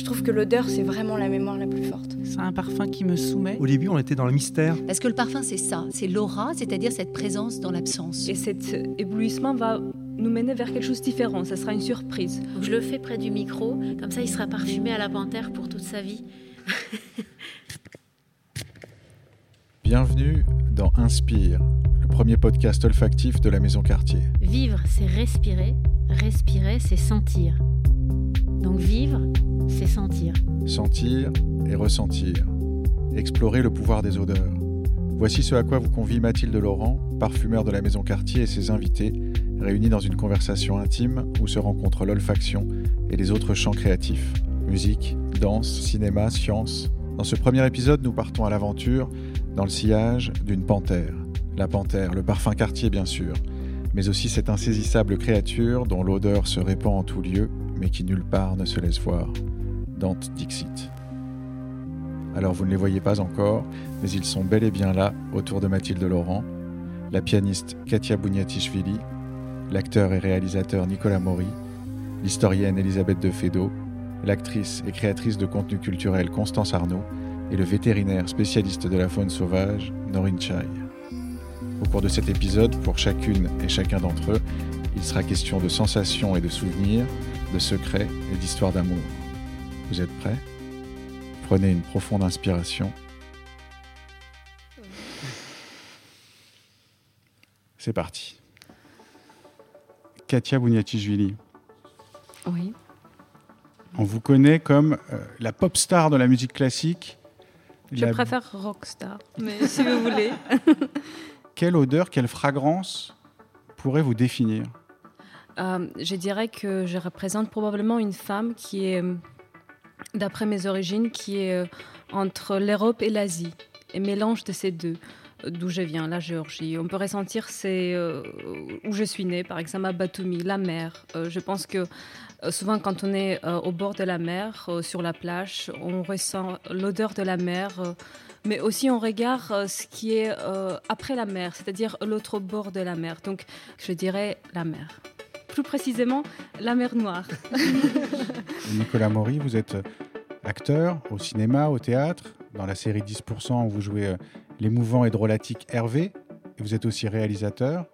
Je trouve que l'odeur, c'est vraiment la mémoire la plus forte. C'est un parfum qui me soumet. Au début, on était dans le mystère. Parce que le parfum, c'est ça, c'est l'aura, c'est-à-dire cette présence dans l'absence. Et cet éblouissement va nous mener vers quelque chose de différent, ça sera une surprise. Je le fais près du micro, comme ça il sera parfumé à la panthère pour toute sa vie. Bienvenue dans Inspire, le premier podcast olfactif de la Maison Cartier. Vivre, c'est respirer. Respirer, c'est sentir. Donc vivre, c'est sentir. Sentir et ressentir. Explorer le pouvoir des odeurs. Voici ce à quoi vous convie Mathilde Laurent, parfumeur de la Maison Cartier et ses invités, réunis dans une conversation intime où se rencontrent l'olfaction et les autres champs créatifs. Musique, danse, cinéma, science. Dans ce premier épisode, nous partons à l'aventure dans le sillage d'une panthère. La panthère, le parfum Cartier bien sûr, mais aussi cette insaisissable créature dont l'odeur se répand en tout lieu, mais qui nulle part ne se laisse voir. Dante Dixit. Alors vous ne les voyez pas encore, mais ils sont bel et bien là, autour de Mathilde Laurent, la pianiste Katia Bouniatichvili, l'acteur et réalisateur Nicolas Maury, l'historienne Elisabeth de l'actrice et créatrice de contenu culturel Constance Arnaud et le vétérinaire spécialiste de la faune sauvage Norin Chai. Au cours de cet épisode, pour chacune et chacun d'entre eux, il sera question de sensations et de souvenirs, de secrets et d'histoires d'amour. Vous êtes prêts? Prenez une profonde inspiration. C'est parti. Katia Bouniatichvili, Oui. on vous connaît comme euh, la pop star de la musique classique. Je La- préfère rockstar, mais si vous voulez. Quelle odeur, quelle fragrance pourrait vous définir Euh, je dirais que je représente probablement une femme qui est, d'après mes origines, qui est euh, entre l'Europe et l'Asie, et mélange de ces deux, euh, d'où je viens, la Géorgie. On peut ressentir c'est euh, où je suis née, par exemple à Batumi, la mer. Euh, je pense que euh, souvent quand on est au bord de la mer, sur la plage, on ressent l'odeur de la mer. mais aussi on regarde ce qui est après la mer, c'est-à-dire l'autre bord de la mer. Donc je dirais la mer plus précisément la mer Noire. Nicolas Maury, vous êtes acteur au cinéma, au théâtre, dans la série 10% où vous jouez l'émouvant et drôlatique Hervé, et vous êtes aussi réalisateur.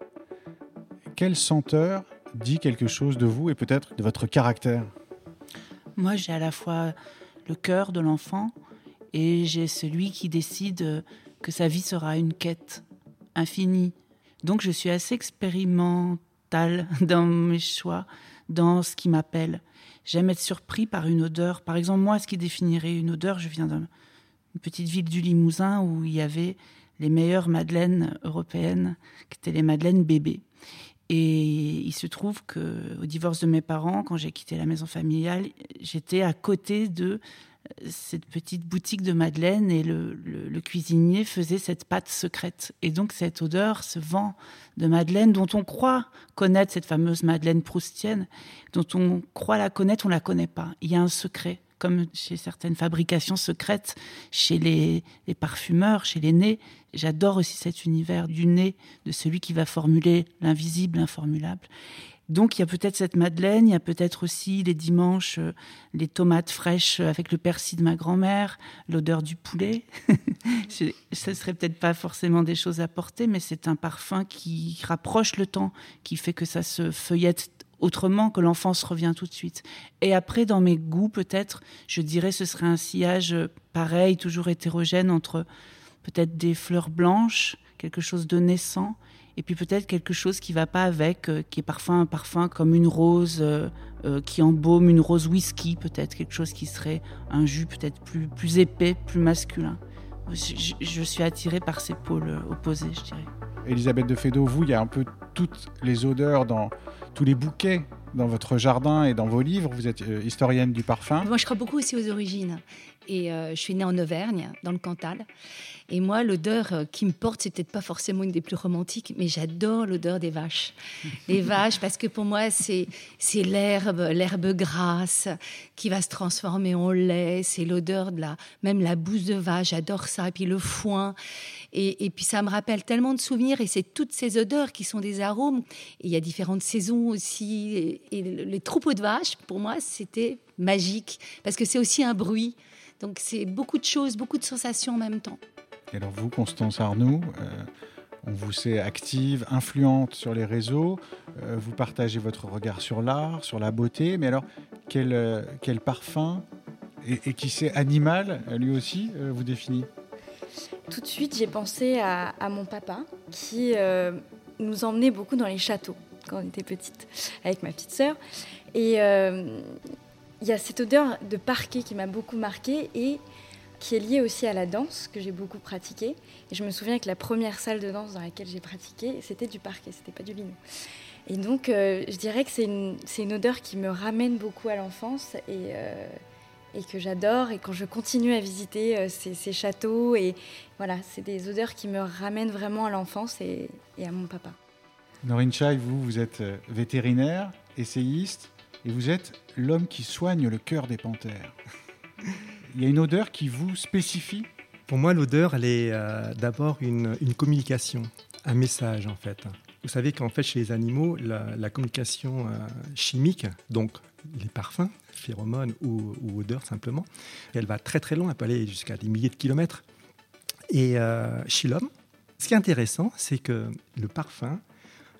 Quelle senteur dit quelque chose de vous et peut-être de votre caractère? Moi, j'ai à la fois le cœur de l'enfant et j'ai celui qui décide que sa vie sera une quête infinie. Donc, je suis assez expérimentale dans mes choix, dans ce qui m'appelle. J'aime être surpris par une odeur. Par exemple, moi, ce qui définirait une odeur, je viens d'une petite ville du Limousin où il y avait les meilleures madeleines européennes, qui étaient les madeleines bébés. Et il se trouve que au divorce de mes parents, quand j'ai quitté la maison familiale, j'étais à côté de euh, cette petite boutique de Madeleine et le, le- le cuisinier faisait cette pâte secrète. Et donc cette odeur, ce vent de Madeleine dont on croit connaître cette fameuse Madeleine proustienne, dont on croit la connaître, on la connaît pas. Il y a un secret, comme chez certaines fabrications secrètes, chez les, parfumeurs, chez les nez. J'adore aussi cet univers du nez, de celui qui va formuler l'invisible, l'informulable. Donc il y a peut-être cette madeleine, il y a peut-être aussi les dimanches euh, les tomates fraîches avec le persil de ma grand-mère, l'odeur du poulet. Ce serait peut-être pas forcément des choses à porter, mais c'est un parfum qui rapproche le temps, qui fait que ça se feuillette autrement, que l'enfance revient tout de suite. Et après, dans mes goûts, peut-être, je dirais ce serait un sillage euh, pareil, toujours hétérogène entre peut-être des fleurs blanches, quelque chose de naissant, et puis peut-être quelque chose qui va pas avec, euh, qui est parfois un parfum comme une rose euh, qui embaume, une rose whisky, peut-être quelque chose qui serait un jus peut-être plus épais, plus masculin. Je, suis attirée par ces pôles euh, opposés, je dirais. Elisabeth de Fédot, vous, il y a un peu toutes les odeurs dans tous les bouquets dans votre jardin et dans vos livres. Vous êtes euh, historienne du parfum. Moi, je crois beaucoup aussi aux origines. Et euh, je suis née en Auvergne, dans le Cantal. Et moi, l'odeur euh, qui me porte, c'est peut-être pas forcément une des plus romantiques, mais j'adore l'odeur des vaches. Les vaches, parce que pour moi, c'est c'est l'herbe, l'herbe grasse qui va se transformer en lait. C'est l'odeur de la, même la bouse de vache. J'adore ça. Et puis le foin. Et, et puis ça me rappelle tellement de souvenirs. Et c'est toutes ces odeurs qui sont des arômes. Et il y a différentes saisons aussi. Et, Et les troupeaux de vaches, pour moi, c'était magique, parce que c'est aussi un bruit. Donc c'est beaucoup de choses, beaucoup de sensations en même temps. Et alors vous, Constance Arnoux, euh, on vous sait active, influente sur les réseaux, euh, vous partagez votre regard sur l'art, sur la beauté, mais alors quel, euh, quel parfum et, qui c'est animal, lui aussi, vous définit? Tout de suite, j'ai pensé à, à, mon papa qui nous emmenait beaucoup dans les châteaux quand on était petite, avec ma petite sœur. Et il y a cette odeur de parquet qui m'a beaucoup marquée et qui est liée aussi à la danse que j'ai beaucoup pratiquée. Je me souviens que la première salle de danse dans laquelle j'ai pratiqué, c'était du parquet, c'était pas du lino. Et donc, euh, je dirais que c'est une, odeur qui me ramène beaucoup à l'enfance et, euh, que j'adore. Et quand je continue à visiter euh, ces, châteaux, voilà, c'est des odeurs qui me ramènent vraiment à l'enfance et, à mon papa. Norine Chai, vous, vous êtes vétérinaire, essayiste, et vous êtes l'homme qui soigne le cœur des panthères. Il y a une odeur qui vous spécifie? Pour moi, l'odeur, elle est euh, d'abord une, communication, un message en fait. Vous savez qu'en fait, chez les animaux, la, communication euh, chimique, donc les parfums, phéromones ou, odeurs simplement, elle va très très loin, elle peut aller jusqu'à des milliers de kilomètres. Et euh, chez l'homme, ce qui est intéressant, c'est que le parfum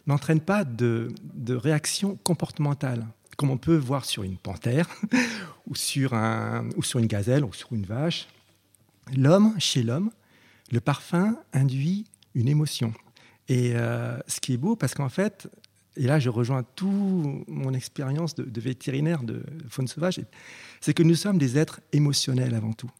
n'entraîne pas de, de réaction comportementale comme on peut voir sur une panthère, ou, sur un, ou sur une gazelle, ou sur une vache. L'homme, chez l'homme, le parfum induit une émotion. Et euh, ce qui est beau, parce qu'en fait, et là je rejoins tout mon expérience de, de, vétérinaire de faune sauvage, c'est que nous sommes des êtres émotionnels avant tout.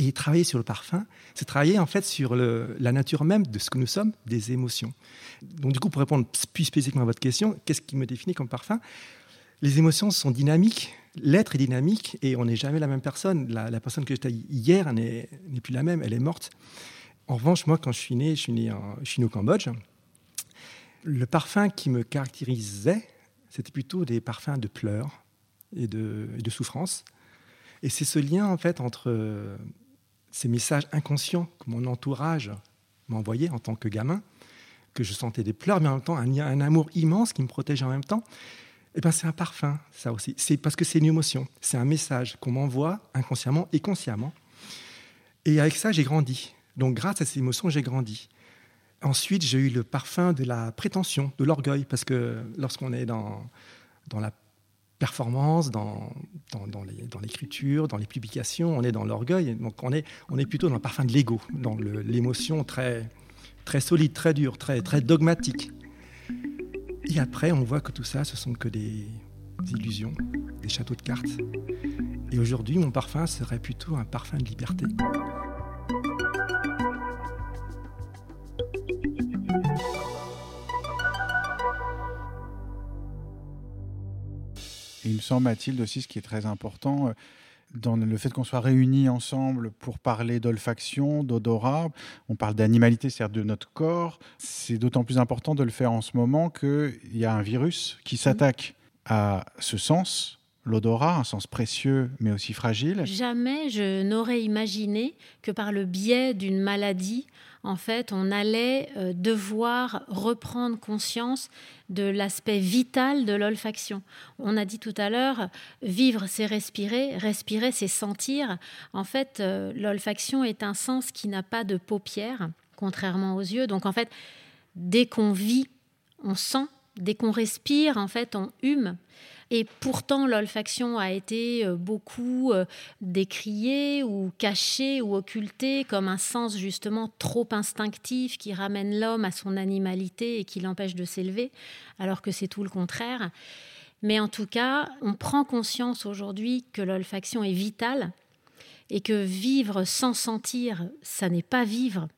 Et travailler sur le parfum, c'est travailler en fait sur la nature même de ce que nous sommes, des émotions. Donc du coup, pour répondre plus spécifiquement à votre question, qu'est-ce qui me définit comme parfum? Les émotions sont dynamiques, l'être est dynamique et on n'est jamais la même personne. La, personne que j'étais hier n'est plus la même, elle est morte. En revanche, moi, quand je suis né, je suis né, au Cambodge. Le parfum qui me caractérisait, c'était plutôt des parfums de pleurs et de, et de souffrance. Et c'est ce lien, en fait, entre ces messages inconscients que mon entourage m'envoyait en tant que gamin, que je sentais des pleurs, mais en même temps un, amour immense qui me protégeait en même temps. Eh ben, c'est un parfum, ça aussi. C'est parce que c'est une émotion, c'est un message qu'on m'envoie inconsciemment et consciemment. Et avec ça, j'ai grandi. Donc, grâce à ces émotions, j'ai grandi. Ensuite, j'ai eu le parfum de la prétention, de l'orgueil, parce que lorsqu'on est dans, dans la performance, dans, dans, dans l'écriture, dans, les publications, on est dans l'orgueil. Donc, on est, on est plutôt dans le parfum de l'ego, dans l'émotion très, très solide, très dure, très, très dogmatique. Et après, on voit que tout ça, ce sont que des illusions, des châteaux de cartes. Et aujourd'hui, mon parfum serait plutôt un parfum de liberté. Me semble, Mathilde, aussi, ce qui est très important, euh, dans le fait qu'on soit réunis ensemble pour parler d'olfaction, d'odorat. On parle d'animalité, c'est-à-dire de notre corps. C'est d'autant plus important de le faire en ce moment qu'il y a un virus qui s'attaque à ce sens, l'odorat, un sens précieux mais aussi fragile. Jamais je n'aurais imaginé que par le biais d'une maladie, en fait, on allait euh, devoir reprendre conscience de l'aspect vital de l'olfaction. On a dit tout à l'heure, vivre, c'est respirer, respirer, c'est sentir. En fait, euh, l'olfaction est un sens qui n'a pas de paupières, contrairement aux yeux. Donc, en fait, dès qu'on vit, on sent. Dès qu'on respire, en fait, on hume. Et pourtant, l'olfaction a été euh, beaucoup euh, décriée ou cachée ou occultée comme un sens justement trop instinctif qui ramène l'homme à son animalité et qui l'empêche de s'élever, alors que c'est tout le contraire. Mais en tout cas, on prend conscience aujourd'hui que l'olfaction est vitale et que vivre sans sentir, ça n'est pas vivre.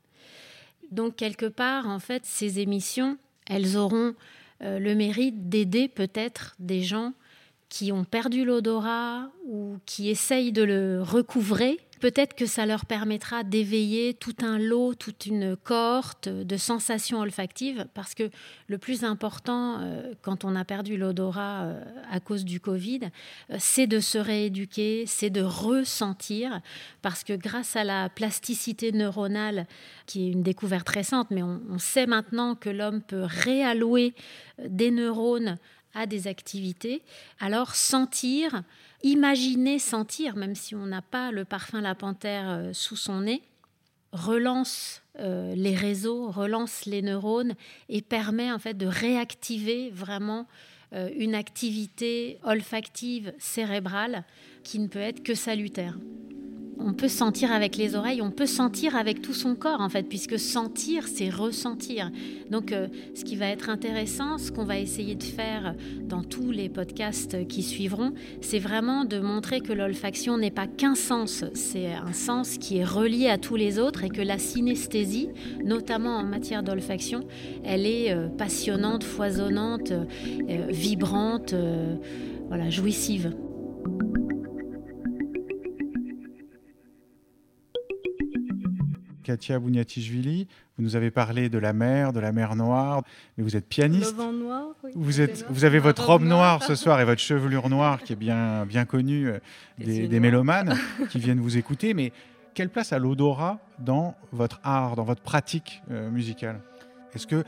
Donc quelque part, en fait, ces émissions, elles auront le mérite d'aider peut-être des gens qui ont perdu l'odorat ou qui essayent de le recouvrer, peut-être que ça leur permettra d'éveiller tout un lot, toute une cohorte de sensations olfactives, parce que le plus important euh, quand on a perdu l'odorat euh, à cause du Covid, euh, c'est de se rééduquer, c'est de ressentir, parce que grâce à la plasticité neuronale, qui est une découverte récente, mais on, on sait maintenant que l'homme peut réallouer des neurones à des activités, alors sentir, imaginer sentir, même si on n'a pas le parfum la panthère euh, sous son nez, relance euh, les réseaux, relance les neurones et permet en fait de réactiver vraiment euh, une activité olfactive cérébrale qui ne peut être que salutaire on peut sentir avec les oreilles, on peut sentir avec tout son corps en fait, puisque sentir, c'est ressentir. Donc euh, ce qui va être intéressant, ce qu'on va essayer de faire dans tous les podcasts qui suivront, c'est vraiment de montrer que l'olfaction n'est pas qu'un sens, c'est un sens qui est relié à tous les autres et que la synesthésie, notamment en matière d'olfaction, elle est euh, passionnante, foisonnante, euh, vibrante, voilà, jouissive. Katia Bouniatichvili. Vous nous avez parlé de la mer, de la mer Noire, mais vous êtes pianiste. Le vent noir, oui. Vous, êtes, vous avez votre robe noire ce soir et votre chevelure noire qui est bien, bien connue euh, des, des mélomanes qui viennent vous écouter. Mais quelle place a l'odorat dans votre art, dans votre pratique euh, musicale? Est-ce que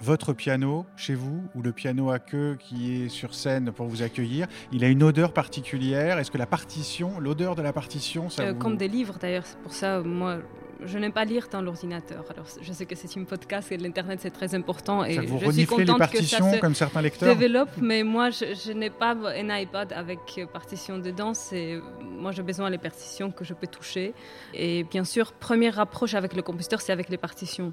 votre piano chez vous ou le piano à queue qui est sur scène pour vous accueillir, il a une odeur particulière? Est-ce que la partition, l'odeur de la partition, ça Euh, vous... Comme des livres d'ailleurs, c'est pour ça, moi, je n'aime pas lire dans l'ordinateur. Alors, je sais que c'est une podcast et l'internet c'est très important et ça vous je suis reniflez les contente que ça partitions se comme certains lecteurs développe, mais moi je, je n'ai pas un iPad avec euh, partition dedans. C'est moi j'ai besoin des partitions que je peux toucher. Et bien sûr, première approche avec le compositeur, c'est avec les partitions.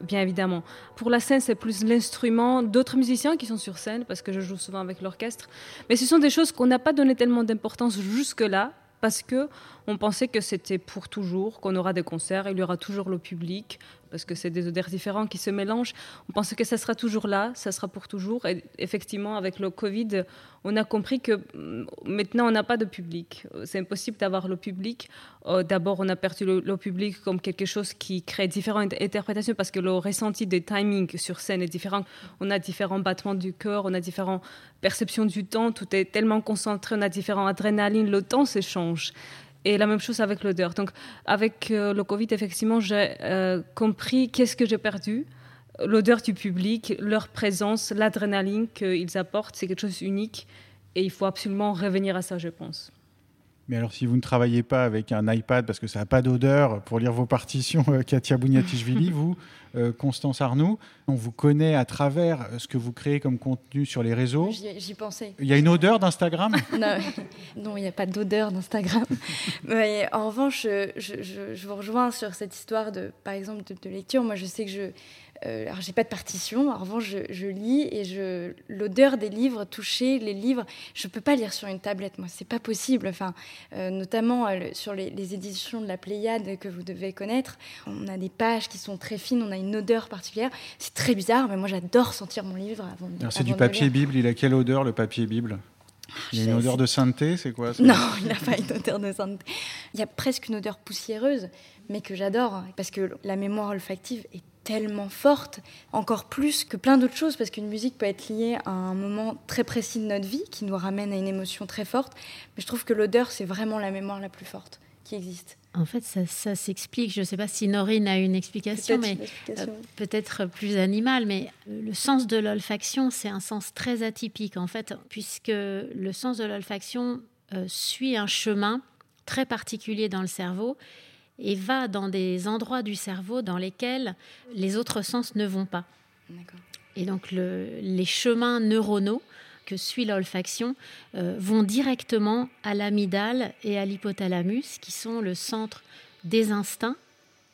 Bien évidemment. Pour la scène, c'est plus l'instrument d'autres musiciens qui sont sur scène, parce que je joue souvent avec l'orchestre. Mais ce sont des choses qu'on n'a pas donné tellement d'importance jusque-là, parce que on pensait que c'était pour toujours, qu'on aura des concerts, il y aura toujours le public, parce que c'est des odeurs différents qui se mélangent. On pensait que ça sera toujours là, ça sera pour toujours. Et effectivement, avec le Covid, on a compris que mm, maintenant, on n'a pas de public. C'est impossible d'avoir le public. Euh, D'abord, on a perçu le, public comme quelque chose qui crée différentes interprétations, parce que le ressenti des timings sur scène est différent. On a différents battements du cœur, on a différentes perceptions du temps, tout est tellement concentré, on a différentes adrénalines, le temps s'échange. Et la même chose avec l'odeur. Donc, avec euh, le Covid, effectivement, j'ai euh, compris qu'est-ce que j'ai perdu. L'odeur du public, leur présence, l'adrénaline qu'ils apportent, c'est quelque chose d'unique. Et il faut absolument revenir à ça, je pense. Mais alors, si vous ne travaillez pas avec un iPad parce que ça n'a pas d'odeur pour lire vos partitions, euh, Katia Bouniatichvili, vous, euh, Constance Arnoux, on vous connaît à travers ce que vous créez comme contenu sur les réseaux. J'y pensais. Il y a une odeur d'Instagram Non, il n'y a pas d'odeur d'Instagram. En revanche, je, je- je- je vous rejoins sur cette histoire de, par exemple, de, de lecture. Moi, je sais que je, euh, alors j'ai pas de partition. En revanche, je, je lis et je, l'odeur des livres, toucher les livres, je peux pas lire sur une tablette. Moi, c'est pas possible. Enfin, euh, notamment euh, sur les, les éditions de la Pléiade que vous devez connaître, on a des pages qui sont très fines. On a une odeur particulière. C'est très bizarre, mais moi, j'adore sentir mon livre avant. de- Alors, C'est du papier lire. Bible. Il a quelle odeur, le papier Bible? Il y a une Je- odeur de sainteté, c'est quoi Non, il n'a pas une odeur de sainteté. Il y a presque une odeur poussiéreuse, mais que j'adore, parce que la mémoire olfactive est tellement forte, encore plus que plein d'autres choses, parce qu'une musique peut être liée à un moment très précis de notre vie, qui nous ramène à une émotion très forte. Mais je trouve que l'odeur, c'est vraiment la mémoire la plus forte qui existe. En fait, ça, ça s'explique. Je ne sais pas si Norine a une explication, Peut-être mais euh, peut-être plus animale. Mais euh, le sens de l'olfaction, c'est un sens très atypique, en fait, puisque le sens de l'olfaction euh, suit un chemin très particulier dans le cerveau et va dans des endroits du cerveau dans lesquels les autres sens ne vont pas. Et donc le- les chemins neuronaux que suit l'olfaction euh, vont directement à l'amygdale et à l'hypothalamus, qui sont le centre des instincts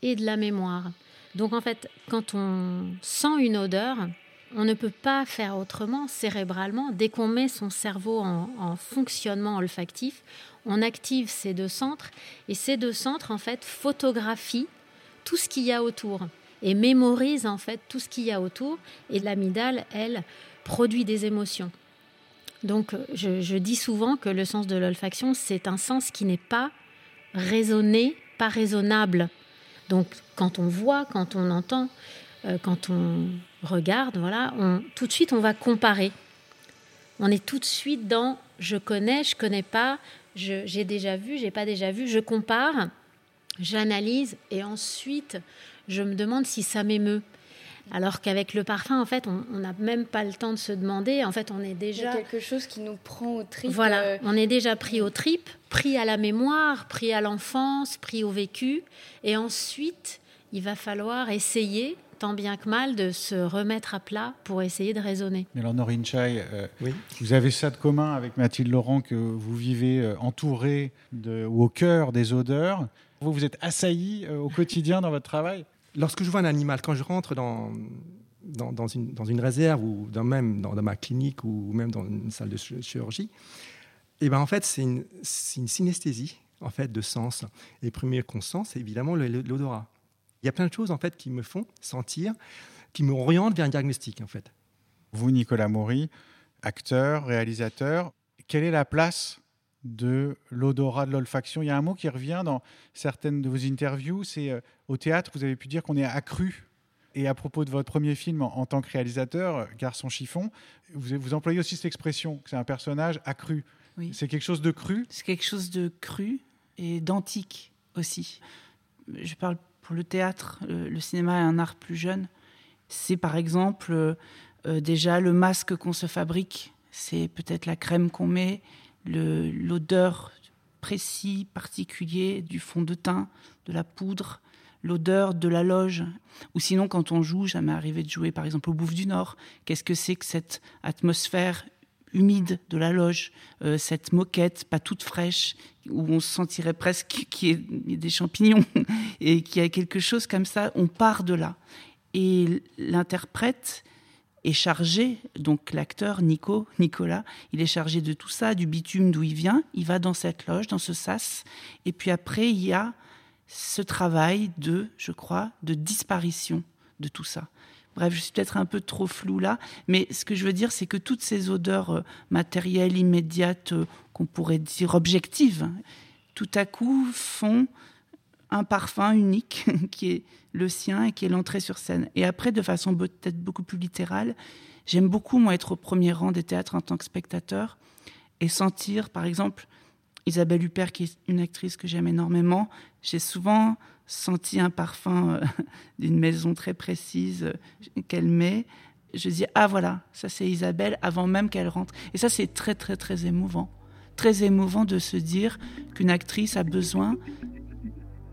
et de la mémoire. Donc en fait, quand on sent une odeur, on ne peut pas faire autrement cérébralement. Dès qu'on met son cerveau en, en fonctionnement olfactif, on active ces deux centres et ces deux centres en fait photographient tout ce qu'il y a autour et mémorisent en fait tout ce qu'il y a autour. Et l'amygdale, elle, produit des émotions. Donc, je, dis souvent que le sens de l'olfaction, c'est un sens qui n'est pas raisonné, pas raisonnable. Donc, quand on voit, quand on entend, euh, quand on regarde, voilà, on, tout de suite, on va comparer. On est tout de suite dans je connais, je connais pas, j'ai déjà vu, j'ai pas déjà vu, je compare, j'analyse et ensuite je me demande si ça m'émeut. Alors qu'avec le parfum, en fait, on n'a même pas le temps de se demander. En fait, on est déjà. Il y a quelque chose qui nous prend au tripes. Voilà, euh, on est déjà pris aux tripes, pris à la mémoire, pris à l'enfance, pris au vécu. Et ensuite, il va falloir essayer, tant bien que mal, de se remettre à plat pour essayer de raisonner. Mais alors, Norine Chai, euh, Oui. vous avez ça de commun avec Mathilde Laurent que vous vivez euh, entouré de, ou au cœur des odeurs. Vous, vous êtes assailli euh, au quotidien dans votre travail? Lorsque je vois un animal, quand je rentre dans, dans, dans une, dans une réserve ou dans, même dans, dans ma clinique ou même dans une salle de ch- chirurgie, et ben en fait, c'est une, synesthésie en fait, de sens. Et le premier qu'on sent, c'est évidemment l'odorat. Il y a plein de choses en fait, qui me font sentir, qui me orientent vers un diagnostic. En fait. Vous, Nicolas Maury, acteur, réalisateur, quelle est la place de l'odorat, de l'olfaction? Il y a un mot qui revient dans certaines de vos interviews, c'est euh, au théâtre, vous avez pu dire qu'on est accru. Et à propos de votre premier film en, en tant que réalisateur, euh, Garçon chiffon, vous, vous employez aussi cette expression, que c'est un personnage accru. Oui. C'est quelque chose de cru? C'est quelque chose de cru et d'antique aussi. Je parle pour le théâtre, le, cinéma est un art plus jeune. C'est par exemple euh, euh, déjà le masque qu'on se fabrique, c'est peut-être la crème qu'on met, l'odeur précis, particulier du fond de teint, de la poudre, l'odeur de la loge. Ou sinon, quand on joue, ça arrivé de jouer par exemple au Bouffe du Nord. Qu'est-ce que c'est que cette atmosphère humide de la loge, euh, cette moquette pas toute fraîche, où on se sentirait presque qu'il y ait- des champignons, et qu'il y a quelque chose comme ça, on part de là. Et l'interprète est chargé, donc l'acteur Nico, Nicolas, il est chargé de tout ça, du bitume d'où il vient, il va dans cette loge, dans ce sas, et puis après il y a ce travail de, je crois, de disparition de tout ça. Bref, je suis peut-être un peu trop flou là, mais ce que je veux dire, c'est que toutes ces odeurs euh, matérielles, immédiates, euh, qu'on pourrait dire objectives, tout à coup font un parfum unique qui est le sien et qui est l'entrée sur scène. Et après, de façon peut-être beaucoup plus littérale, j'aime beaucoup, moi, être au premier rang des théâtres en tant que spectateur et sentir, par exemple, Isabelle Huppert, qui est une actrice que j'aime énormément, j'ai souvent senti un parfum euh, d'une maison très précise euh, qu'elle met. Je dis, ah voilà, ça c'est Isabelle, avant même qu'elle rentre. Et ça, c'est très, très, très émouvant. Très émouvant de se dire qu'une actrice a besoin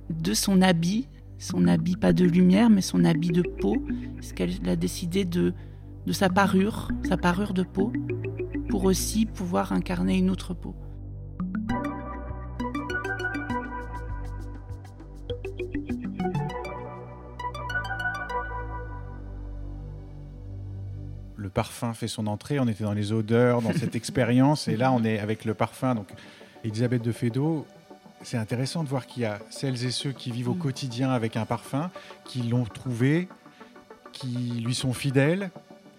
de son habit, son habit pas de lumière, mais son habit de peau, parce qu'elle a décidé de, de sa parure, sa parure de peau, pour aussi pouvoir incarner une autre peau. Le parfum fait son entrée, on était dans les odeurs, dans cette expérience, et là on est avec le parfum. Donc, Elisabeth de Fédot, c'est intéressant de voir qu'il y a celles et ceux qui vivent au quotidien avec un parfum, qui l'ont trouvé, qui lui sont fidèles,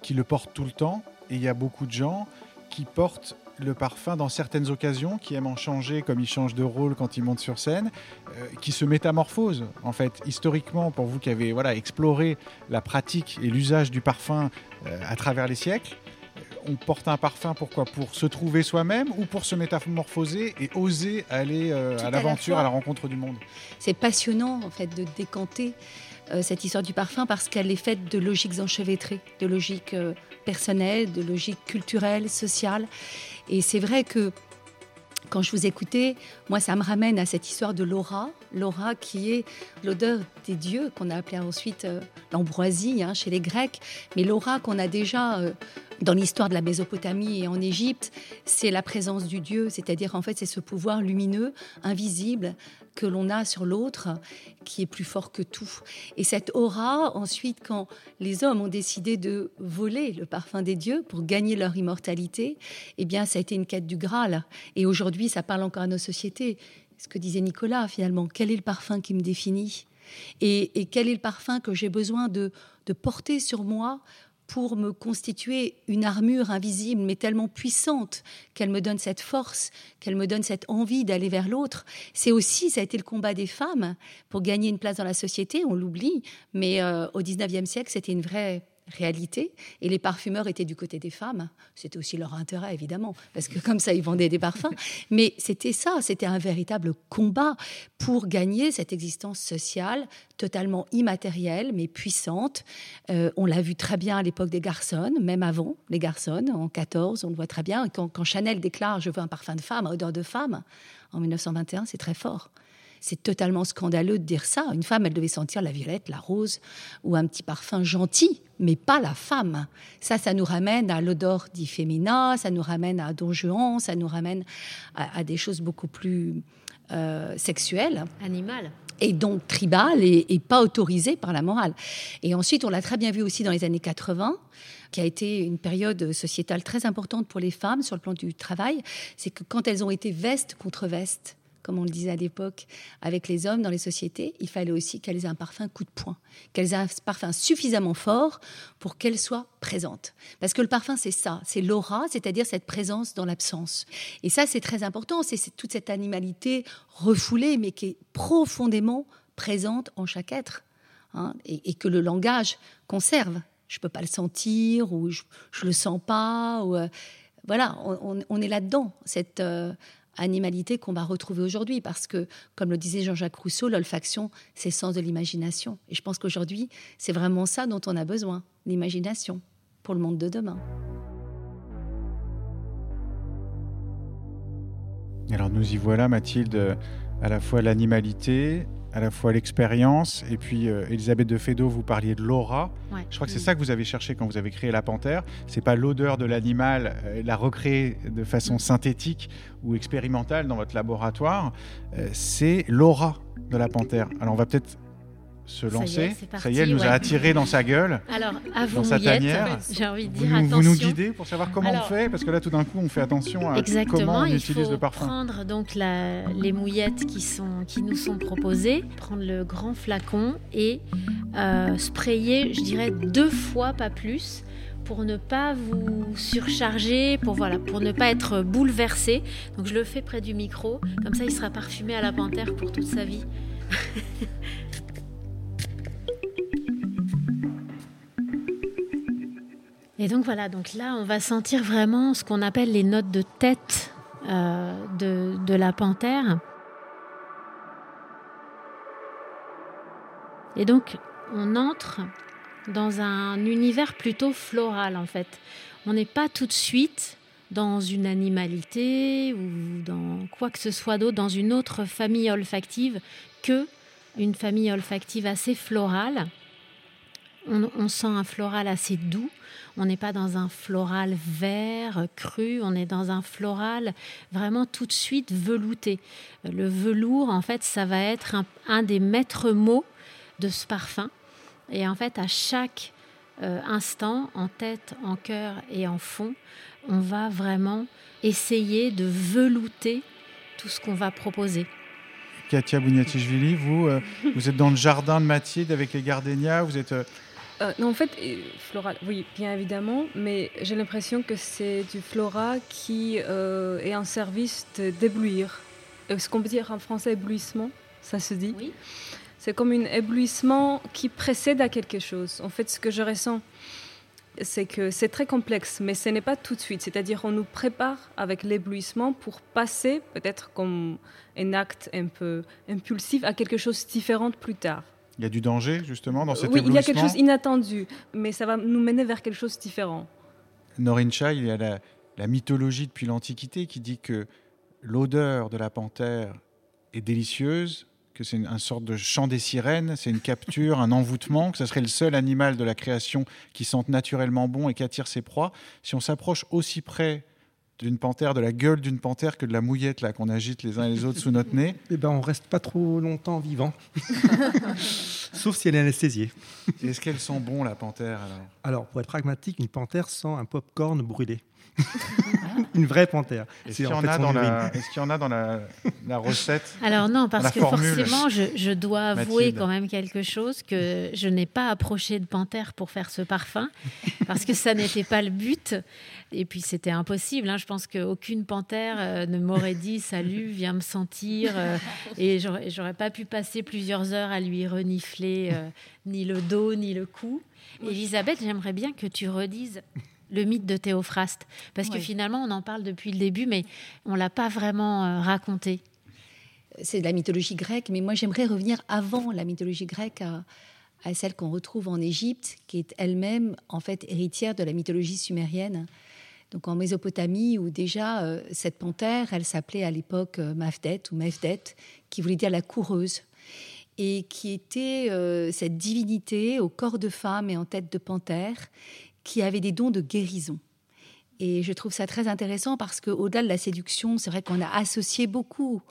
qui le portent tout le temps, et il y a beaucoup de gens qui portent le parfum dans certaines occasions, qui aiment en changer comme ils changent de rôle quand ils montent sur scène, euh, qui se métamorphosent en fait historiquement pour vous qui avez voilà exploré la pratique et l'usage du parfum euh, à travers les siècles. euh, On porte un parfum pourquoi? Pour se trouver soi-même ou pour se métamorphoser et oser aller euh, à à la l'aventure, à la rencontre du monde? C'est passionnant en fait de décanter cette histoire du parfum parce qu'elle est faite de logiques enchevêtrées, de logiques euh, personnelles, de logiques culturelles, sociales. Et c'est vrai que quand je vous écoutais, moi ça me ramène à cette histoire de l'aura, l'aura qui est l'odeur des dieux qu'on a appelé ensuite euh, l'ambroisie hein, chez les Grecs, mais l'aura qu'on a déjà euh, dans l'histoire de la Mésopotamie et en Égypte, c'est la présence du Dieu, c'est-à-dire en fait c'est ce pouvoir lumineux, invisible que l'on a sur l'autre, qui est plus fort que tout. Et cette aura, ensuite, quand les hommes ont décidé de voler le parfum des dieux pour gagner leur immortalité, eh bien, ça a été une quête du Graal. Et aujourd'hui, ça parle encore à nos sociétés. Ce que disait Nicolas, finalement, quel est le parfum qui me définit? Et, quel est le parfum que j'ai besoin de porter sur moi pour me constituer une armure invisible, mais tellement puissante qu'elle me donne cette force, qu'elle me donne cette envie d'aller vers l'autre. C'est aussi, ça a été le combat des femmes pour gagner une place dans la société, on l'oublie, mais euh, au 19e siècle, c'était une vraie réalité. Et les parfumeurs étaient du côté des femmes. C'était aussi leur intérêt, évidemment, parce que comme ça, ils vendaient des parfums. Mais c'était ça, c'était un véritable combat pour gagner cette existence sociale totalement immatérielle, mais puissante. Euh, on l'a vu très bien à l'époque des garçons, même avant les garçons, en 14, on le voit très bien. Quand, quand Chanel déclare « Je veux un parfum de femme, à odeur de femme », en 1921, c'est très fort. C'est totalement scandaleux de dire ça. Une femme, elle devait sentir la violette, la rose ou un petit parfum gentil, mais pas la femme. Ça, ça nous ramène à l'odeur dit féminin, ça nous ramène à Don Juan, ça nous ramène à, des choses beaucoup plus euh, sexuelles. Animales et donc tribales et, et, pas autorisées par la morale. Et ensuite, on l'a très bien vu aussi dans les années 80, qui a été une période sociétale très importante pour les femmes sur le plan du travail, c'est que quand elles ont été veste contre veste, comme on le disait à l'époque, avec les hommes dans les sociétés, il fallait aussi qu'elles aient un parfum coup de poing, qu'elles aient un parfum suffisamment fort pour qu'elles soient présentes. Parce que le parfum, c'est ça, c'est l'aura, c'est-à-dire cette présence dans l'absence. Et ça, c'est très important, c'est toute cette animalité refoulée, mais qui est profondément présente en chaque être, hein, et, que le langage conserve. Je ne peux pas le sentir, ou je ne le sens pas, ou... Euh, voilà, on, est là-dedans, cette, euh, animalité qu'on va retrouver aujourd'hui. Parce que, comme le disait Jean-Jacques Rousseau, l'olfaction, c'est sens de l'imagination. Et je pense qu'aujourd'hui, c'est vraiment ça dont on a besoin, l'imagination, pour le monde de demain. Alors nous y voilà, Mathilde, à la fois l'animalité, à la fois l'expérience, et puis euh, Elisabeth de Fédot, vous parliez de l'aura. Je crois que c'est ça que vous avez cherché quand vous avez créé la panthère. C'est pas l'odeur de l'animal, euh, la recréer de façon synthétique ou expérimentale dans votre laboratoire, euh, c'est l'aura de la panthère. Alors on va peut-être se lancer. Ça y est, elle nous a attiré dans sa gueule. Alors, à vous, dans sa tanière. J'ai envie de dire vous, attention. Vous nous guidez pour savoir comment on fait, parce que là, tout d'un coup, on fait attention à comment on utilise le parfum. Prendre donc la, les mouillettes qui sont qui nous sont proposées, prendre le grand flacon et euh, sprayer, je dirais deux fois, pas plus pour ne pas vous surcharger, pour voilà, pour ne pas être bouleversé. Donc je le fais près du micro, comme ça il sera parfumé à la panthère pour toute sa vie. Et donc voilà, donc là, on va sentir vraiment ce qu'on appelle les notes de tête euh, de, la panthère. Et donc, on entre dans un univers plutôt floral, en fait. On n'est pas tout de suite dans une animalité ou dans quoi que ce soit d'autre, dans une autre famille olfactive que une famille olfactive assez florale. On, sent un floral assez doux on n'est pas dans un floral vert cru, on est dans un floral vraiment tout de suite velouté. Le velours, en fait, ça va être un, des maîtres mots de ce parfum. Et en fait, à chaque euh, instant, en tête, en cœur et en fond, on va vraiment essayer de velouter tout ce qu'on va proposer. Katia Bouniatichvili, vous, euh, vous êtes dans le jardin de Mathilde avec les gardénias, vous êtes... Euh, euh, non, en fait, floral, oui, bien évidemment, mais j'ai l'impression que c'est du flora qui euh, est en service d'éblouir. Euh, ce qu'on peut dire en français éblouissement, ça se dit. Oui. C'est comme un éblouissement qui précède à quelque chose. En fait, ce que je ressens, c'est que c'est très complexe, mais ce n'est pas tout de suite. C'est-à-dire, on nous prépare avec l'éblouissement pour passer, peut-être comme un acte un peu impulsif, à quelque chose de différent plus tard. Il y a du danger, justement, dans cet Oui, il y a quelque chose d'inattendu, mais ça va nous mener vers quelque chose de différent. Norincha, il y a la, la mythologie depuis l'Antiquité qui dit que l'odeur de la panthère est délicieuse, que c'est une, sorte de chant des sirènes, c'est une capture, un envoûtement, que ce serait le seul animal de la création qui sente naturellement bon et qui attire ses proies. Si on s'approche aussi près d'une panthère, de la gueule d'une panthère que de la mouillette là qu'on agite les uns et les autres sous notre nez. Eh ben, on reste pas trop longtemps vivant, sauf si elle est anesthésiée. Est-ce qu'elles sent bon la panthère alors? Alors, pour être pragmatique, une panthère sent un pop-corn brûlé. une vraie panthère. Est-ce qu'il y, en a dans la... Est qu'il y en a dans la, la recette Alors non, parce que forcément, je, je dois avouer quand même quelque chose, que je n'ai pas approché de panthère pour faire ce parfum, parce que ça n'était pas le but. Et puis c'était impossible. Hein. Je pense qu'aucune panthère euh, ne m'aurait dit salut, viens me sentir. Euh, et j'aurais pas pu passer plusieurs heures à lui renifler euh, ni le dos ni le cou. Elisabeth, j'aimerais bien que tu redises le mythe de Théophraste, parce que finalement on en parle depuis le début, mais on l'a pas vraiment raconté. C'est de la mythologie grecque, mais moi j'aimerais revenir avant la mythologie grecque à, à celle qu'on retrouve en Égypte, qui est elle-même en fait héritière de la mythologie sumérienne. Donc en Mésopotamie, où déjà euh, cette panthère, elle s'appelait à l'époque euh, Mafdet ou Mefdet, qui voulait dire la coureuse, et qui était euh, cette divinité au corps de femme et en tête de panthère, qui avait des dons de guérison. Et je trouve ça très intéressant parce qu'au-delà de la séduction, c'est vrai qu'on a associé beaucoup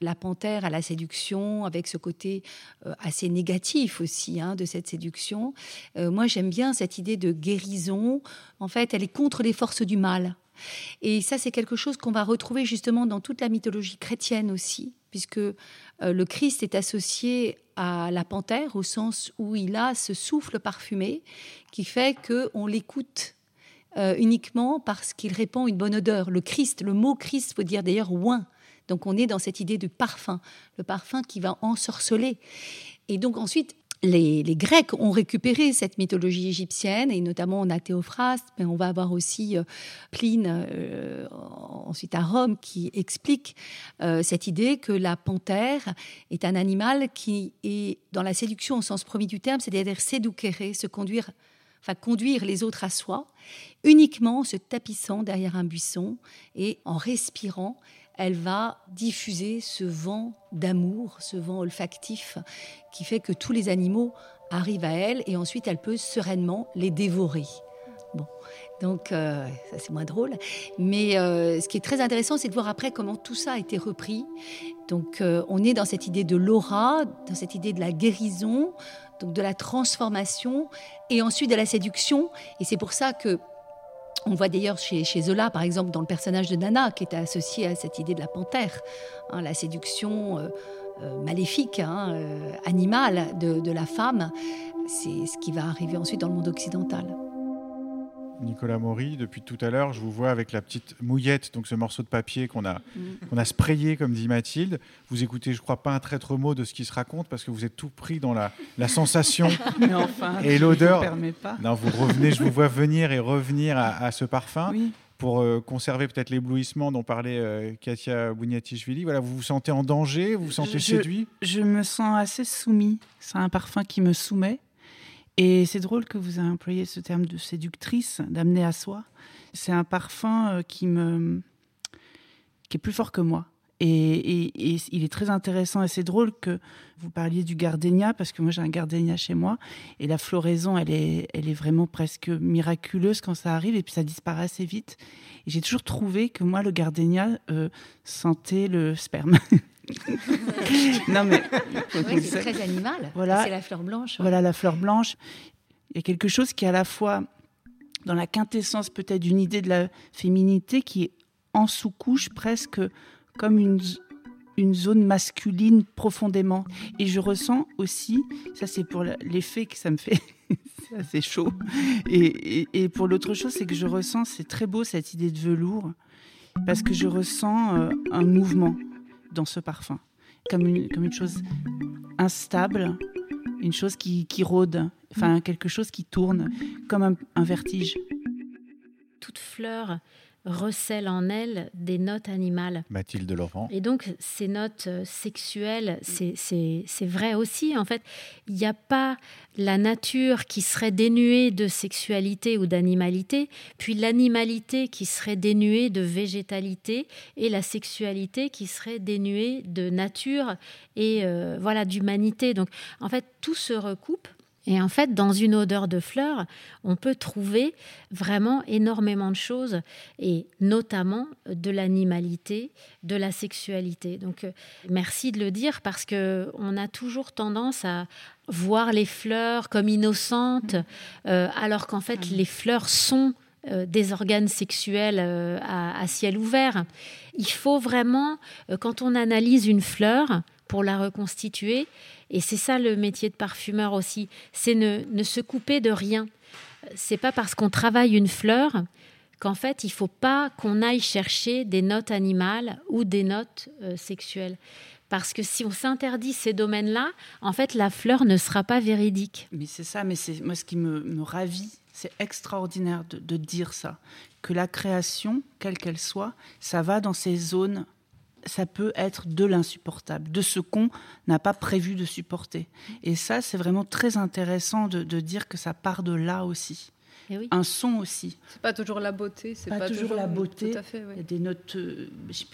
la panthère à la séduction, avec ce côté euh, assez négatif aussi hein, de cette séduction. Euh, moi, j'aime bien cette idée de guérison. En fait, elle est contre les forces du mal. Et ça, c'est quelque chose qu'on va retrouver justement dans toute la mythologie chrétienne aussi, puisque euh, le Christ est associé à la panthère au sens où il a ce souffle parfumé qui fait qu'on l'écoute uniquement parce qu'il répand une bonne odeur. Le Christ, le mot Christ veut dire d'ailleurs oin. Donc on est dans cette idée du parfum, le parfum qui va ensorceler. Et donc ensuite, les, Grecs ont récupéré cette mythologie égyptienne, et notamment on a Théophraste, mais on va avoir aussi euh, Pline, euh, ensuite à Rome, qui explique euh, cette idée que la panthère est un animal qui est dans la séduction au sens premier du terme, c'est-à-dire séduquer, se conduire, enfin conduire les autres à soi, uniquement en se tapissant derrière un buisson et en respirant elle va diffuser ce vent d'amour, ce vent olfactif qui fait que tous les animaux arrivent à elle et ensuite elle peut sereinement les dévorer. Bon, donc euh, ça c'est moins drôle. Mais euh, ce qui est très intéressant, c'est de voir après comment tout ça a été repris. Donc euh, on est dans cette idée de l'aura, dans cette idée de la guérison, donc de la transformation et ensuite de la séduction. Et c'est pour ça que on voit d'ailleurs chez, Zola, par exemple, dans le personnage de Nana, qui est associé à cette idée de la panthère, hein, la séduction euh, euh, maléfique, hein, euh, animale de la femme. C'est ce qui va arriver ensuite dans le monde occidental. Nicolas Maury, depuis tout à l'heure, je vous vois avec la petite mouillette, donc ce morceau de papier qu'on a, mm. a sprayé, comme dit Mathilde. Vous écoutez, je crois, pas un traître mot de ce qui se raconte parce que vous êtes tout pris dans la, sensation et l'odeur. Non, vous revenez, je vous vois venir et revenir à, ce parfum. Pour euh, conserver peut-être l'éblouissement dont parlait euh, Katia Bouniatichvili, voilà, vous vous sentez en danger, vous vous sentez séduit? Je me sens assez soumis. C'est un parfum qui me soumet. Et c'est drôle que vous ayez employé ce terme de séductrice, d'amener à soi. C'est un parfum euh, qui me qui est plus fort que moi. Et, il est très intéressant et c'est drôle que vous parliez du gardénia parce que moi j'ai un gardénia chez moi et la floraison elle est, elle est vraiment presque miraculeuse quand ça arrive et puis ça disparaît assez vite. Et j'ai toujours trouvé que moi le gardénia euh, sentait le sperme. non mais c'est très animal. Voilà, c'est la fleur blanche. Voilà la fleur blanche. Il y a quelque chose qui est à la fois dans la quintessence peut-être d'une idée de la féminité qui est en sous-couche presque comme une, une zone masculine profondément. Et je ressens aussi, ça c'est pour l'effet que ça me fait, c'est assez chaud. Et, et, pour l'autre chose, c'est que je ressens, c'est très beau cette idée de velours, parce que je ressens euh, un mouvement dans ce parfum, comme une, comme une chose instable, une chose qui, qui rôde, enfin quelque chose qui tourne, comme un, un vertige. Toute fleur recèle en elle des notes animales. Mathilde Laurent. Et donc, ces notes euh, sexuelles, c'est vrai aussi. En fait, il n'y a pas la nature qui serait dénuée de sexualité ou d'animalité, puis l'animalité qui serait dénuée de végétalité, et la sexualité qui serait dénuée de nature et euh, voilà d'humanité. Donc, en fait, tout se recoupe et en fait, dans une odeur de fleurs, on peut trouver vraiment énormément de choses, et notamment de l'animalité, de la sexualité. Donc, euh, merci de le dire parce que on a toujours tendance à voir les fleurs comme innocentes, euh, alors qu'en fait, les fleurs sont des organes sexuels à, ciel ouvert. Il faut vraiment, quand on analyse une fleur pour la reconstituer, et c'est ça le métier de parfumeur aussi, c'est ne, ne se couper de rien. C'est pas parce qu'on travaille une fleur qu'en fait, il faut pas qu'on aille chercher des notes animales ou des notes euh, sexuelles. Parce que si on s'interdit ces domaines-là, en fait, la fleur ne sera pas véridique. Mais c'est ça, mais c'est moi ce qui me, ravit, c'est extraordinaire de, dire ça, que la création, quelle qu'elle soit, ça va dans ces zones. Ça peut être de l'insupportable, de ce qu'on n'a pas prévu de supporter. Et ça, c'est vraiment très intéressant de, dire que ça part de là aussi. Eh un son aussi. C'est pas toujours la beauté, c'est pas, toujours, la beauté. Il y a des notes euh,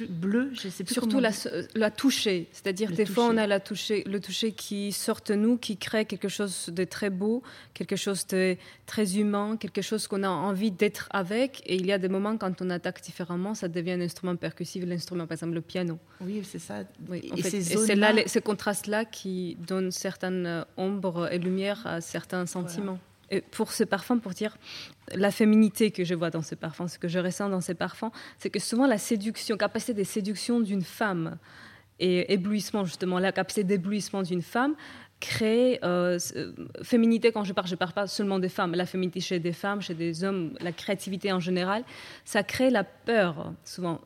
bleues, je sais plus. Surtout la, la toucher, c'est-à-dire des fois on a la toucher, le toucher qui sort de nous, qui crée quelque chose de très beau, quelque chose de très humain, quelque chose qu'on a envie d'être avec. Et il y a des moments quand on attaque différemment, ça devient un instrument percussif, l'instrument par exemple le piano. Oui, c'est ça. et c'est là, ce contraste-là qui donne certaines ombres et lumières à certains sentiments pour ce parfum, pour dire la féminité que je vois dans ce parfum, ce que je ressens dans ces parfums, c'est que souvent la séduction, capacité de séduction d'une femme et éblouissement justement, la capacité d'éblouissement d'une femme crée euh, féminité quand je parle je parle pas seulement des femmes la féminité chez des femmes chez des hommes la créativité en général ça crée la peur souvent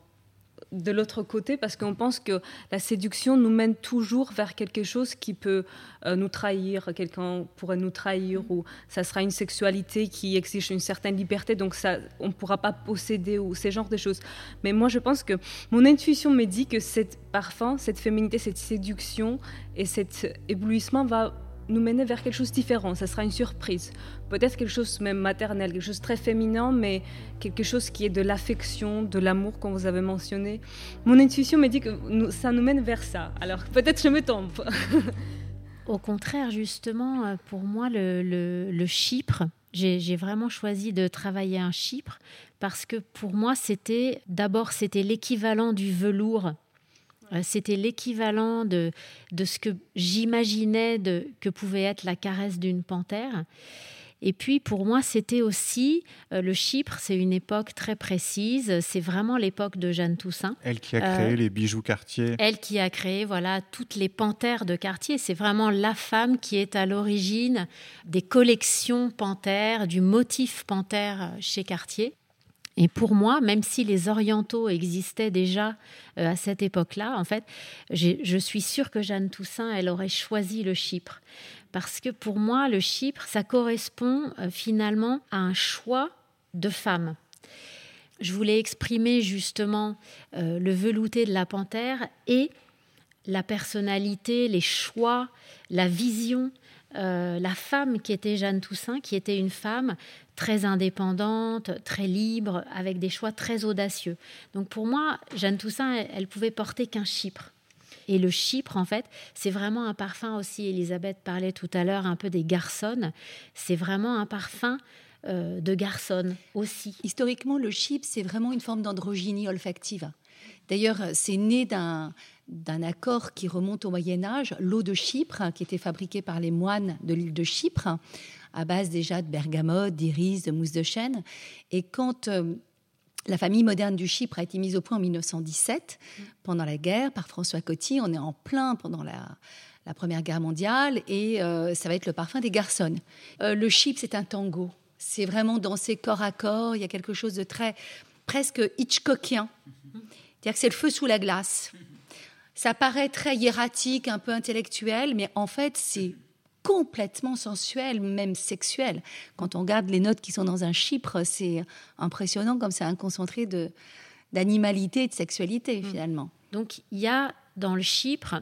de l'autre côté parce qu'on pense que la séduction nous mène toujours vers quelque chose qui peut euh, nous trahir, quelqu'un pourrait nous trahir ou ça sera une sexualité qui exige une certaine liberté donc ça on ne pourra pas posséder ou ces genres de choses. Mais moi je pense que mon intuition me dit que cette parfum, cette féminité, cette séduction et cet éblouissement va nous mener vers quelque chose de différent. Ça sera une surprise. Peut-être quelque chose même maternel, quelque chose de très féminin, mais quelque chose qui est de l'affection, de l'amour, comme vous avez mentionné. Mon intuition me dit que ça nous mène vers ça. Alors peut-être je me trompe. Au contraire, justement, euh, pour moi, le, le Chypre, j'ai vraiment choisi de travailler un Chypre parce que pour moi, c'était d'abord c'était l'équivalent du velours c'était l'équivalent de, de ce que j'imaginais que pouvait être la caresse d'une panthère. Et puis pour moi, c'était aussi euh, le Chypre, c'est une époque très précise. C'est vraiment l'époque de Jeanne Toussaint. Elle qui a créé euh, les bijoux Cartier. Elle qui a créé voilà toutes les panthères de Cartier. C'est vraiment la femme qui est à l'origine des collections panthères, du motif panthère chez Cartier. Et pour moi, même si les orientaux existaient déjà euh, à cette époque-là, en fait, je suis sûre que Jeanne Toussaint, elle aurait choisi le Chypre. Parce que pour moi, le Chypre, ça correspond euh, finalement à un choix de femme. Je voulais exprimer justement euh, le velouté de la panthère et la personnalité, les choix, la vision la femme qui était Jeanne Toussaint, qui était une femme très indépendante, très libre, avec des choix très audacieux. Donc pour moi, Jeanne Toussaint, elle, pouvait porter qu'un chypre. Et le chypre, en fait, c'est vraiment un parfum aussi. Elisabeth parlait tout à l'heure un peu des garçonnes. C'est vraiment un parfum euh, de garçonne aussi. Historiquement, le chypre, c'est vraiment une forme d'androgynie olfactive. D'ailleurs, c'est né d'un accord qui remonte au Moyen Âge, l'eau de Chypre, qui était fabriquée par les moines de l'île de Chypre, à base déjà de bergamote, d'iris, de mousse de chêne. Et quand euh, la famille moderne du Chypre a été mise au point en 1917, pendant la guerre, par François Coty, on est en plein pendant la, Première Guerre mondiale, et euh, ça va être le parfum des garçons. Euh, le Chypre, c'est un tango. C'est vraiment danser corps à corps. Il y a quelque chose de très presque Hitchcockien. C'est-à-dire que c'est le feu sous la glace. Ça paraît très hiératique, un peu intellectuel, mais en fait, c'est complètement sensuel, même sexuel. Quand on regarde les notes qui sont dans un chypre, c'est impressionnant comme c'est un concentré de d'animalité et de sexualité mm. finalement. Donc il y a dans le chypre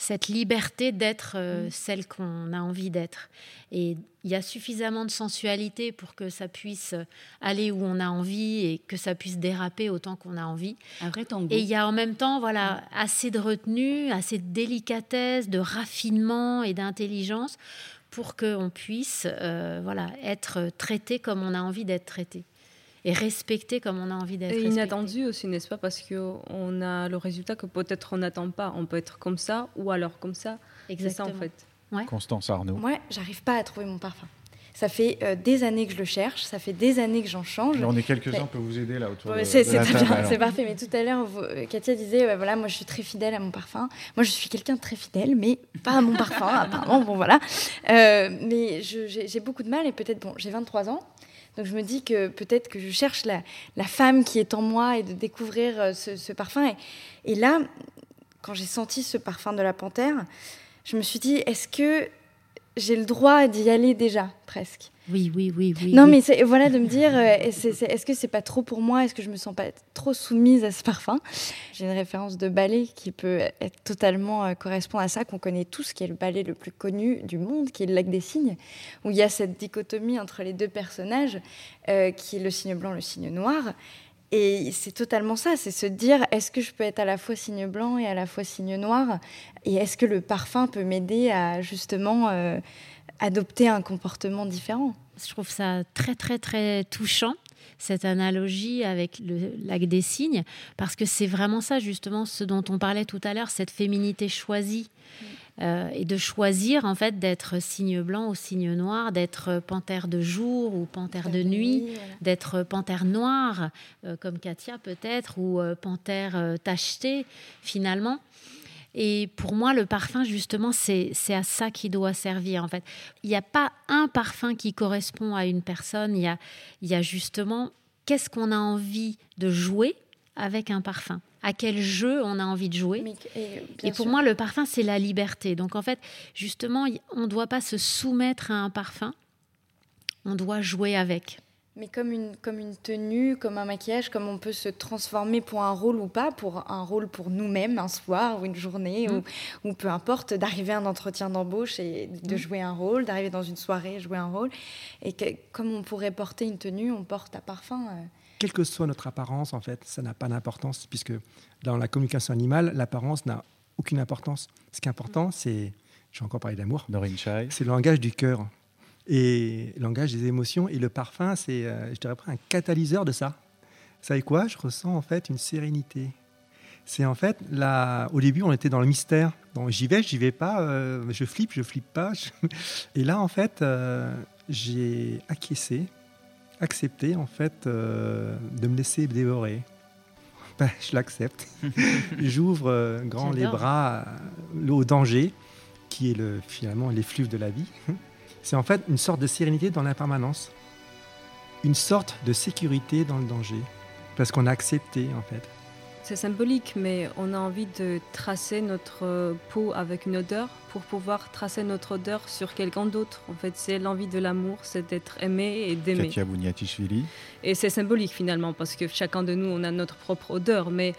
cette liberté d'être euh, mm. celle qu'on a envie d'être. Et il y a suffisamment de sensualité pour que ça puisse aller où on a envie et que ça puisse déraper autant qu'on a envie. Un vrai tango. Et il y a en même temps voilà, mm. assez de retenue, assez de délicatesse, de raffinement et d'intelligence pour qu'on puisse euh, voilà, être traité comme on a envie d'être traité et respecter comme on a envie d'être. Et inattendu aussi, n'est-ce pas Parce qu'on a le résultat que peut-être on n'attend pas. On peut être comme ça ou alors comme ça. Exactement. C'est ça en fait. Constance Arnaud. Moi, j'arrive pas à trouver mon parfum. Ça fait euh, des années que je le cherche, ça fait des années que j'en change. on est quelques-uns pour vous aider là autour de, c'est, de la très table, bien, alors. c'est parfait. Mais tout à l'heure, vous- euh, Katia disait, ouais, voilà, moi je suis très fidèle à mon parfum. Moi je suis quelqu'un de très fidèle, mais pas à mon parfum, apparemment. Bon voilà. Euh, mais je- j'ai, j'ai beaucoup de mal et peut-être, bon, j'ai 23 ans. Donc je me dis que peut-être que je cherche la, femme qui est en moi et de découvrir euh, ce, parfum. Et là, quand j'ai senti ce parfum de la panthère, je me suis dit, est-ce que j'ai le droit d'y aller déjà, presque Oui, oui, oui, oui. non, mais voilà, de me dire, euh, est-ce c'est, est-ce que c'est pas trop pour moi? Est-ce que je me sens pas trop soumise à ce parfum? J'ai une référence de ballet qui peut être totalement euh, correspondre à ça, qu'on connaît tous, qui est le ballet le plus connu du monde, qui est le Lac des Cygnes, où il y a cette dichotomie entre les deux personnages, euh, qui est le signe blanc, le signe noir. Et c'est totalement ça, c'est se dire, est-ce que je peux être à la fois signe blanc et à la fois signe noir? Et est-ce que le parfum peut m'aider à justement euh, adopter un comportement différent? Je trouve ça très, très, très touchant, cette analogie avec le lac des cygnes, parce que c'est vraiment ça, justement, ce dont on parlait tout à l'heure, cette féminité choisie. Euh, et de choisir, en fait, d'être signe blanc ou signe noir, d'être panthère de jour ou panthère de nuit, voilà. d'être panthère noire, euh, comme Katia peut-être, ou euh, panthère tachetée, finalement. Et pour moi, le parfum, justement, c'est c'est à ça qu'il doit servir, en fait. Il n'y a pas un parfum qui correspond à une personne, il y a, il y a justement qu'est-ce qu'on a envie de jouer avec un parfum? À quel jeu on a envie de jouer. Mais- et, pour sûr. moi, le parfum, c'est la liberté. Donc, en fait, justement, on ne doit pas se soumettre à un parfum. On doit jouer avec. Mais comme une, comme une tenue, comme un maquillage, comme on peut se transformer pour un rôle ou pas, pour un rôle pour nous-mêmes, un soir ou une journée, Mm. ou, ou peu importe, d'arriver à un entretien d'embauche et de Mm. jouer un rôle, d'arriver dans une soirée et jouer un rôle. Et que, comme on pourrait porter une tenue, on porte un parfum. euh. Quelle que soit notre apparence, en fait, ça n'a pas d'importance, puisque dans la communication animale, l'apparence n'a aucune importance. Ce qui est important, c'est, j'ai encore parlé d'amour, c'est le langage du cœur et le langage des émotions. Et le parfum, c'est, euh, je dirais, un catalyseur de ça. Vous savez quoi? Je ressens en fait une sérénité. C'est en fait, là, au début, on était dans le mystère. J'y vais, j'y vais pas, euh, je flippe, je flippe pas. je- Et là, en fait, euh, j'ai acquiescé, accepté, en fait, euh, de me laisser dévorer. Ben, je l'accepte. J'ouvre euh, grand les bras euh, au danger, qui est le, finalement l'effluve de la vie. C'est en fait une sorte de sérénité dans l'impermanence, une sorte de sécurité dans le danger, parce qu'on a accepté en fait. C'est symbolique, mais on a envie de tracer notre peau avec une odeur pour pouvoir tracer notre odeur sur quelqu'un d'autre. En fait, c'est l'envie de l'amour, c'est d'être aimé et d'aimer. Katia Bouniatishvili. Et c'est symbolique finalement, parce que chacun de nous, on a notre propre odeur. Mais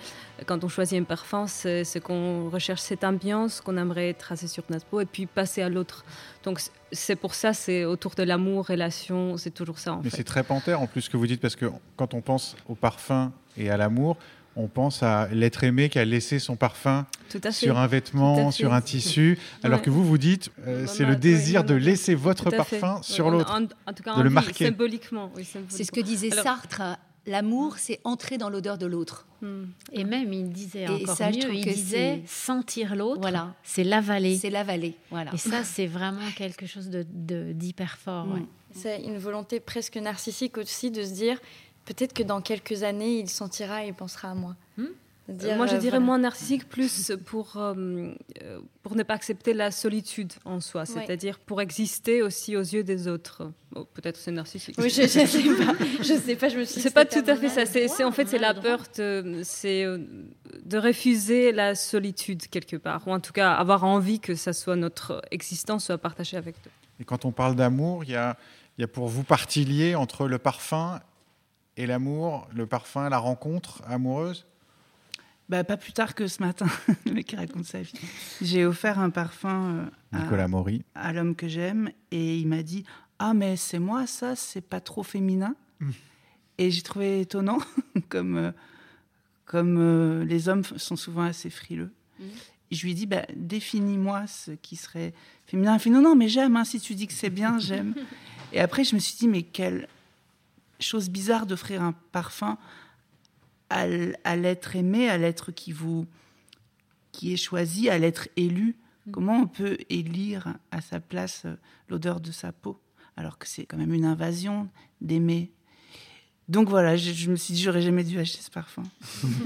quand on choisit un parfum, c'est c'est qu'on recherche cette ambiance qu'on aimerait tracer sur notre peau et puis passer à l'autre. Donc c'est- pour ça, c'est autour de l'amour, relation, c'est toujours ça en Mais c'est très panthère en plus ce que vous dites, parce que quand on pense au parfum et à l'amour, on pense à l'être aimé qui a laissé son parfum sur un vêtement, sur un tissu, alors Ouais. que vous vous dites, euh, c'est le désir ouais, de laisser votre parfum sur l'autre. En, en tout cas, de le marquer. symboliquement. oui, C'est ce que disait Alors- Sartre. L'amour, c'est entrer dans l'odeur de l'autre. Hmm. Et même, il disait Et encore ça, mieux, il disait c'est- sentir l'autre, Voilà. c'est l'avaler. C'est la vallée. Voilà. Et ça, c'est vraiment quelque chose de- de- d'hyper fort. Mm. ouais. C'est une volonté presque narcissique aussi de se dire peut-être que dans quelques années, il sentira et il pensera à moi. Hmm. Dire, Moi, je euh, dirais voilà. moins narcissique, plus pour, euh, euh, pour ne pas accepter la solitude en soi, c'est-à-dire pour exister aussi aux yeux des autres. Bon, Peut-être c'est narcissique. Oui, je, je sais pas. Je sais pas. Je me suis. C'est pas tout à fait ça. C'est, en fait, c'est la droit. peur de, c'est euh, de refuser la solitude quelque part, ou en tout cas avoir envie que ça soit notre existence soit partagée avec d'autres. Et quand on parle d'amour, il y a, il y a pour vous partie liée entre le parfum et l'amour, le parfum, la rencontre amoureuse? Bah, pas plus tard que ce matin, le mec qui raconte sa vie. J'ai offert un parfum euh, Nicolas à, Maury. à l'homme que j'aime et il m'a dit Ah, mais c'est moi, ça, c'est pas trop féminin. Et j'ai trouvé étonnant, comme, euh, comme euh, les hommes sont souvent assez frileux. Et je lui ai dit bah, Définis-moi ce qui serait féminin. Il fait Non, non, mais j'aime, hein, si tu dis que c'est bien, j'aime. et après, je me suis dit Mais quelle chose bizarre d'offrir un parfum à, l'être aimé, à l'être qui vous qui est choisi, à l'être élu. Comment on peut élire à sa place euh, l'odeur de sa peau alors que c'est quand même une invasion d'aimer? Donc voilà, je, je me suis dit, j'aurais jamais dû acheter ce parfum.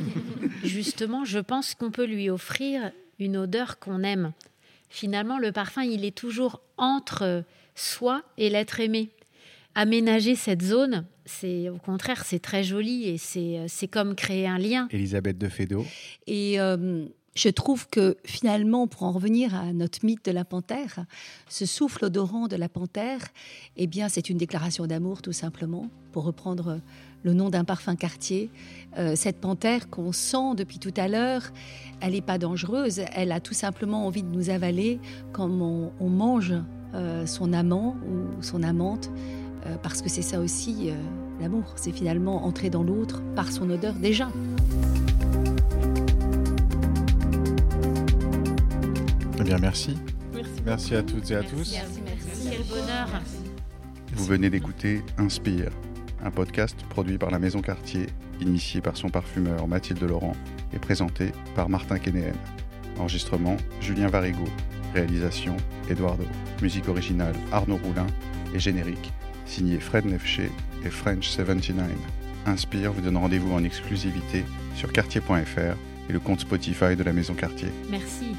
Justement, je pense qu'on peut lui offrir une odeur qu'on aime. Finalement, le parfum, il est toujours entre soi et l'être aimé. Aménager cette zone, c'est au contraire, c'est très joli et c'est c'est comme créer un lien. Elisabeth de Fédot. Et euh, je trouve que finalement, pour en revenir à notre mythe de la panthère, ce souffle odorant de la panthère, eh bien, c'est une déclaration d'amour tout simplement, pour reprendre le nom d'un parfum quartier. Euh, cette panthère qu'on sent depuis tout à l'heure, elle n'est pas dangereuse, elle a tout simplement envie de nous avaler comme on, on mange euh, son amant ou son amante, euh, parce que c'est ça aussi euh, l'amour, c'est finalement entrer dans l'autre par son odeur déjà. Eh bien, merci. Merci. Merci à toutes et à tous. Merci, merci. Quel bonheur. Vous venez d'écouter Inspire, un podcast produit par la Maison Cartier, initié par son parfumeur Mathilde Laurent et présenté par Martin Kénéen. Enregistrement Julien Varigo. Réalisation Eduardo. Musique originale Arnaud Roulin et générique signé Fred Nefché et French 79. Inspire vous donne rendez-vous en exclusivité sur cartier.fr et le compte Spotify de la Maison Cartier. Merci.